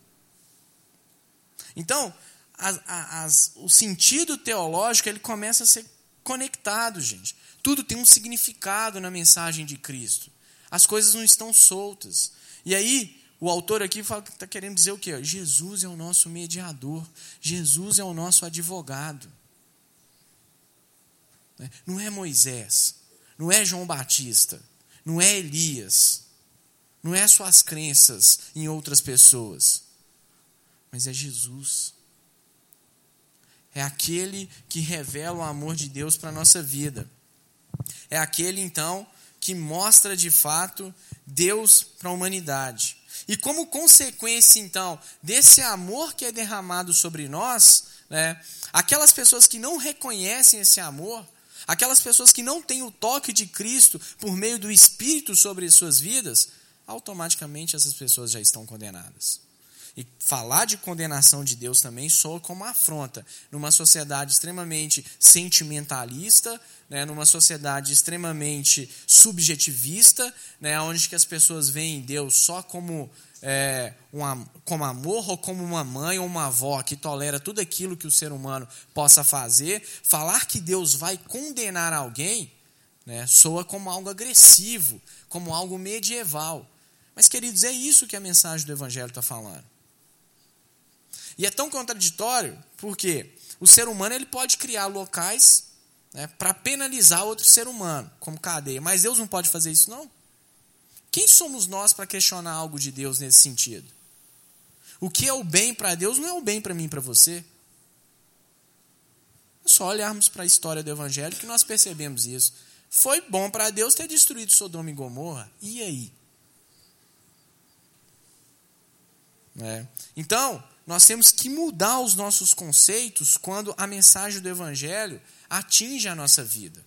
Então, as, as, o sentido teológico ele começa a ser conectado, gente. Tudo tem um significado na mensagem de Cristo. As coisas não estão soltas. E aí, o autor aqui está querendo dizer o quê? Jesus é o nosso mediador. Jesus é o nosso advogado. Não é Moisés. Não é João Batista não é Elias, não é suas crenças em outras pessoas, mas é Jesus. É aquele que revela o amor de Deus para a nossa vida. É aquele, então, que mostra de fato Deus para a humanidade. E como consequência, então, desse amor que é derramado sobre nós, né, aquelas pessoas que não reconhecem esse amor, aquelas pessoas que não têm o toque de Cristo por meio do Espírito sobre as suas vidas, automaticamente essas pessoas já estão condenadas. E falar de condenação de Deus também soa como afronta numa sociedade extremamente sentimentalista, né, numa sociedade extremamente subjetivista, né, onde que as pessoas veem Deus só como é, um, como amor ou como uma mãe ou uma avó que tolera tudo aquilo que o ser humano possa fazer, falar que Deus vai condenar alguém né, soa como algo agressivo, como algo medieval. Mas, queridos, é isso que a mensagem do Evangelho está falando. E é tão contraditório porque o ser humano ele pode criar locais né, para penalizar outro ser humano, como cadeia, mas Deus não pode fazer isso, não. Quem somos nós para questionar algo de Deus nesse sentido? O que é o bem para Deus não é o bem para mim e para você. É só olharmos para a história do Evangelho que nós percebemos isso. Foi bom para Deus ter destruído Sodoma e Gomorra. E aí? É. Então, nós temos que mudar os nossos conceitos quando a mensagem do Evangelho atinge a nossa vida.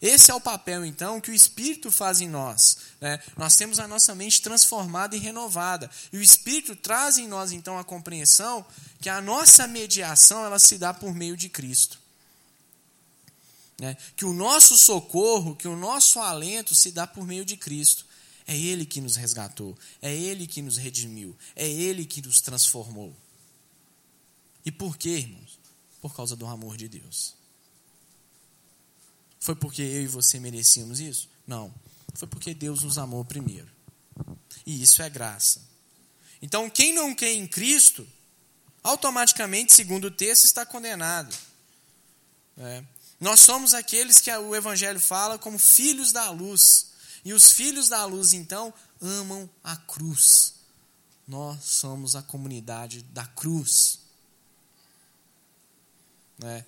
Esse é o papel, então, que o Espírito faz em nós. Né? Nós temos a nossa mente transformada e renovada. E o Espírito traz em nós, então, a compreensão que a nossa mediação ela se dá por meio de Cristo. Né? Que o nosso socorro, que o nosso alento se dá por meio de Cristo. É Ele que nos resgatou, é Ele que nos redimiu, é Ele que nos transformou. E por quê, irmãos? Por causa do amor de Deus. Foi porque eu e você merecíamos isso? Não. Foi porque Deus nos amou primeiro. E isso é graça. Então, quem não crê em Cristo, automaticamente, segundo o texto, está condenado. É. Nós somos aqueles que o Evangelho fala como filhos da luz. E os filhos da luz, então, amam a cruz. Nós somos a comunidade da cruz. É.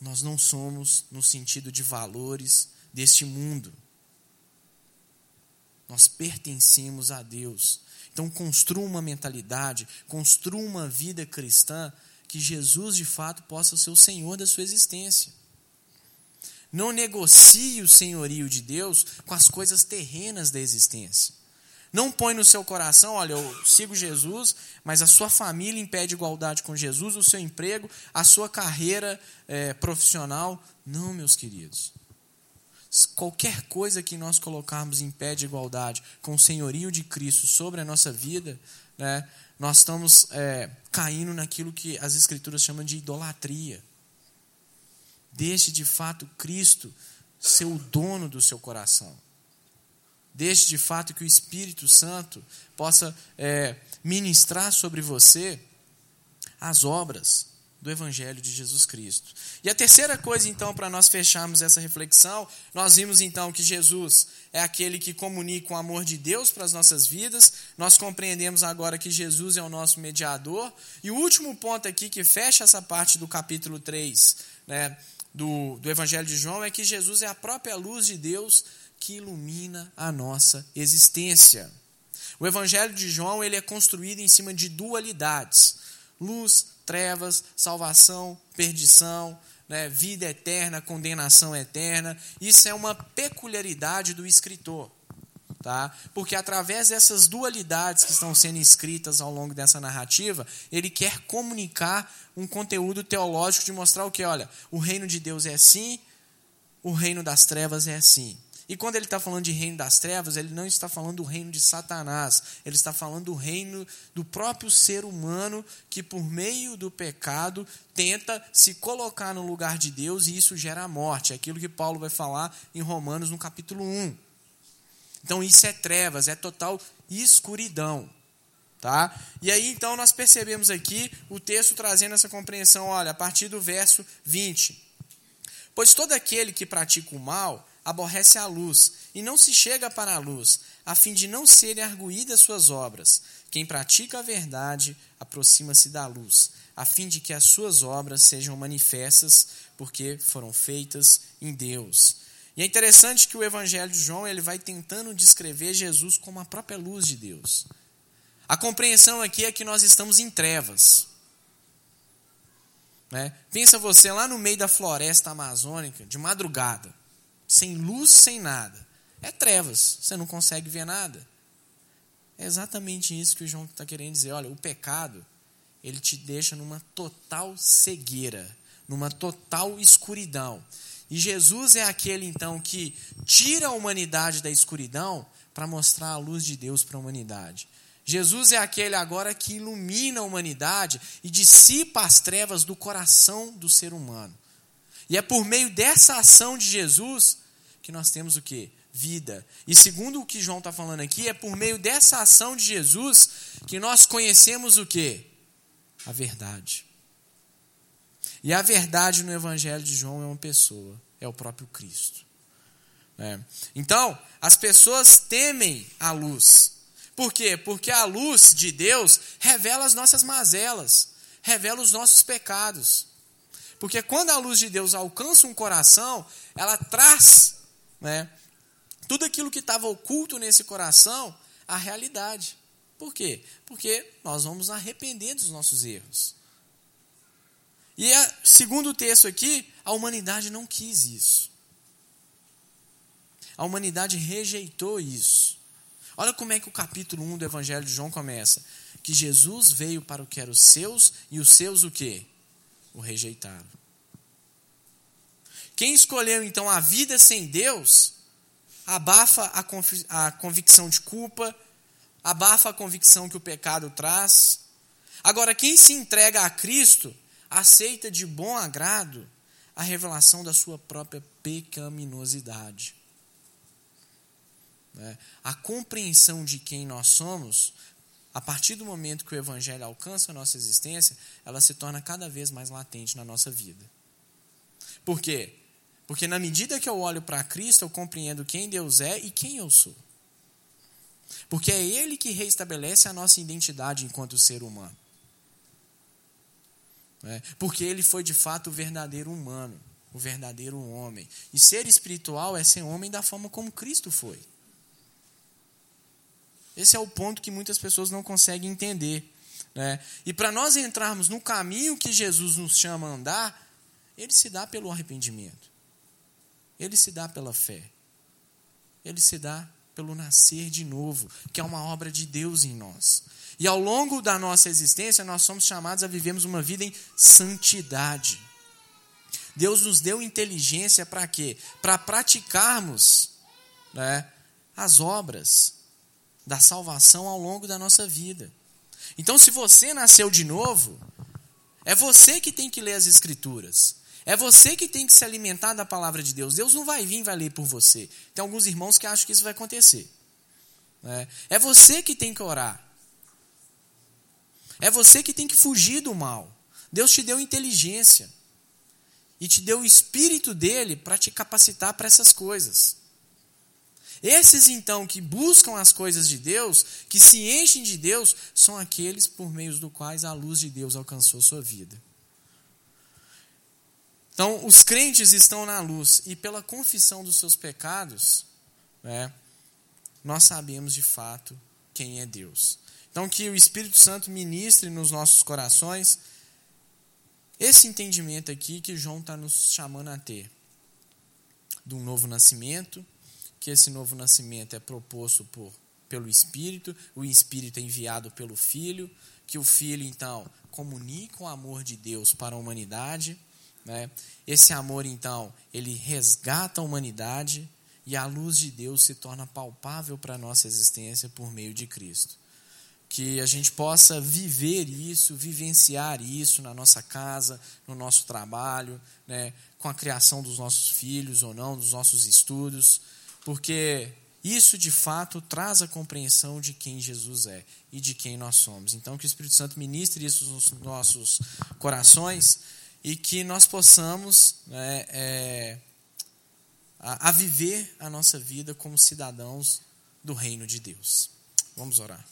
Nós não somos no sentido de valores deste mundo. Nós pertencemos a Deus. Então, construa uma mentalidade, construa uma vida cristã que Jesus de fato possa ser o Senhor da sua existência. Não negocie o senhorio de Deus com as coisas terrenas da existência. Não põe no seu coração, olha, eu sigo Jesus, mas a sua família impede igualdade com Jesus, o seu emprego, a sua carreira é, profissional. Não, meus queridos. Qualquer coisa que nós colocarmos impede igualdade com o senhorio de Cristo sobre a nossa vida, né, nós estamos é, caindo naquilo que as Escrituras chamam de idolatria. Deixe de fato Cristo ser o dono do seu coração. Deixe de fato que o Espírito Santo possa é, ministrar sobre você as obras do Evangelho de Jesus Cristo. E a terceira coisa, então, para nós fecharmos essa reflexão, nós vimos então que Jesus é aquele que comunica o amor de Deus para as nossas vidas, nós compreendemos agora que Jesus é o nosso mediador, e o último ponto aqui que fecha essa parte do capítulo 3 né, do, do Evangelho de João é que Jesus é a própria luz de Deus que ilumina a nossa existência. O Evangelho de João ele é construído em cima de dualidades: luz, trevas, salvação, perdição, né, vida eterna, condenação eterna. Isso é uma peculiaridade do escritor. Tá? Porque através dessas dualidades que estão sendo escritas ao longo dessa narrativa, ele quer comunicar um conteúdo teológico de mostrar o que? Olha, o reino de Deus é assim, o reino das trevas é assim. E quando ele está falando de reino das trevas, ele não está falando do reino de Satanás, ele está falando do reino do próprio ser humano que, por meio do pecado, tenta se colocar no lugar de Deus e isso gera a morte. É aquilo que Paulo vai falar em Romanos no capítulo 1. Então isso é trevas, é total escuridão. Tá? E aí então nós percebemos aqui o texto trazendo essa compreensão, olha, a partir do verso 20. Pois todo aquele que pratica o mal aborrece a luz e não se chega para a luz, a fim de não serem arguídas suas obras. Quem pratica a verdade aproxima-se da luz, a fim de que as suas obras sejam manifestas, porque foram feitas em Deus. E é interessante que o Evangelho de João ele vai tentando descrever Jesus como a própria luz de Deus. A compreensão aqui é que nós estamos em trevas. Né? Pensa você lá no meio da floresta amazônica, de madrugada sem luz, sem nada. É trevas, você não consegue ver nada. É exatamente isso que o João está querendo dizer. Olha, o pecado, ele te deixa numa total cegueira, numa total escuridão. E Jesus é aquele, então, que tira a humanidade da escuridão para mostrar a luz de Deus para a humanidade. Jesus é aquele agora que ilumina a humanidade e dissipa as trevas do coração do ser humano. E é por meio dessa ação de Jesus que nós temos o que? Vida. E segundo o que João está falando aqui, é por meio dessa ação de Jesus que nós conhecemos o que? A verdade. E a verdade no Evangelho de João é uma pessoa, é o próprio Cristo. É. Então, as pessoas temem a luz. Por quê? Porque a luz de Deus revela as nossas mazelas, revela os nossos pecados. Porque quando a luz de Deus alcança um coração, ela traz né, tudo aquilo que estava oculto nesse coração à realidade. Por quê? Porque nós vamos arrepender dos nossos erros. E a, segundo o texto aqui, a humanidade não quis isso. A humanidade rejeitou isso. Olha como é que o capítulo 1 do Evangelho de João começa. Que Jesus veio para o que eram os seus e os seus o quê? O rejeitaram. Quem escolheu então a vida sem Deus, abafa a, a convicção de culpa, abafa a convicção que o pecado traz. Agora, quem se entrega a Cristo, aceita de bom agrado a revelação da sua própria pecaminosidade. Né? A compreensão de quem nós somos, a partir do momento que o Evangelho alcança a nossa existência, ela se torna cada vez mais latente na nossa vida. Por quê? Porque na medida que eu olho para Cristo, eu compreendo quem Deus é e quem eu sou. Porque é Ele que reestabelece a nossa identidade enquanto ser humano. É, porque Ele foi de fato o verdadeiro humano, o verdadeiro homem. E ser espiritual é ser homem da forma como Cristo foi. Esse é o ponto que muitas pessoas não conseguem entender. Né? E para nós entrarmos no caminho que Jesus nos chama a andar, ele se dá pelo arrependimento. Ele se dá pela fé. Ele se dá pelo nascer de novo, que é uma obra de Deus em nós. E ao longo da nossa existência, nós somos chamados a vivermos uma vida em santidade. Deus nos deu inteligência para quê? Para praticarmos né, as obras da salvação ao longo da nossa vida. Então, se você nasceu de novo, é você que tem que ler as Escrituras. É você que tem que se alimentar da palavra de Deus. Deus não vai vir e vai ler por você. Tem alguns irmãos que acham que isso vai acontecer. É, é você que tem que orar. É você que tem que fugir do mal. Deus te deu inteligência. E te deu o espírito dele para te capacitar para essas coisas. Esses então que buscam as coisas de Deus, que se enchem de Deus, são aqueles por meio dos quais a luz de Deus alcançou sua vida. Então, os crentes estão na luz e pela confissão dos seus pecados, né, nós sabemos de fato quem é Deus. Então, que o Espírito Santo ministre nos nossos corações esse entendimento aqui que João está nos chamando a ter, de um novo nascimento, que esse novo nascimento é proposto por, pelo Espírito, o Espírito é enviado pelo Filho, que o Filho, então, comunica o amor de Deus para a humanidade né? Esse amor, então, ele resgata a humanidade e a luz de Deus se torna palpável para a nossa existência por meio de Cristo. Que a gente possa viver isso, vivenciar isso na nossa casa, no nosso trabalho, né? com a criação dos nossos filhos ou não, dos nossos estudos, porque isso de fato traz a compreensão de quem Jesus é e de quem nós somos. Então, que o Espírito Santo ministre isso nos nossos corações e que nós possamos né, é, a, a viver a nossa vida como cidadãos do reino de Deus. Vamos orar.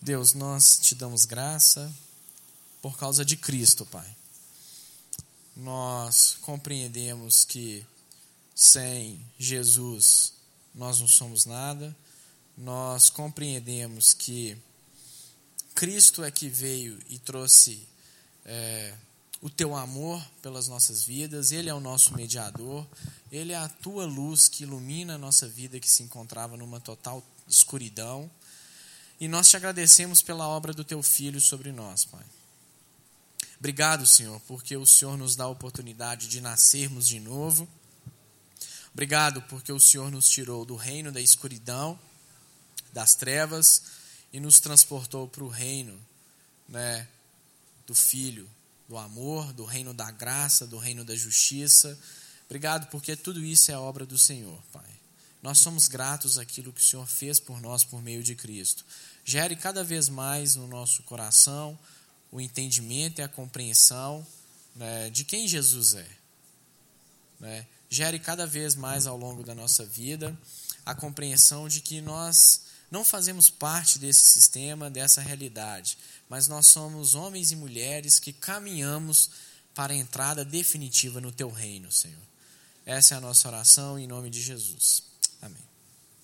Deus, nós te damos graça por causa de Cristo, Pai. Nós compreendemos que sem Jesus nós não somos nada, nós compreendemos que Cristo é que veio e trouxe é, o teu amor pelas nossas vidas, Ele é o nosso mediador, Ele é a tua luz que ilumina a nossa vida que se encontrava numa total escuridão. E nós te agradecemos pela obra do teu Filho sobre nós, Pai. Obrigado, Senhor, porque o Senhor nos dá a oportunidade de nascermos de novo. Obrigado porque o Senhor nos tirou do reino da escuridão, das trevas e nos transportou para o reino né, do Filho, do amor, do reino da graça, do reino da justiça. Obrigado, porque tudo isso é obra do Senhor, Pai. Nós somos gratos àquilo que o Senhor fez por nós por meio de Cristo. Gere cada vez mais no nosso coração o entendimento e a compreensão né, de quem Jesus é. Né? Gere cada vez mais ao longo da nossa vida a compreensão de que nós não fazemos parte desse sistema, dessa realidade, mas nós somos homens e mulheres que caminhamos para a entrada definitiva no teu reino, Senhor. Essa é a nossa oração em nome de Jesus.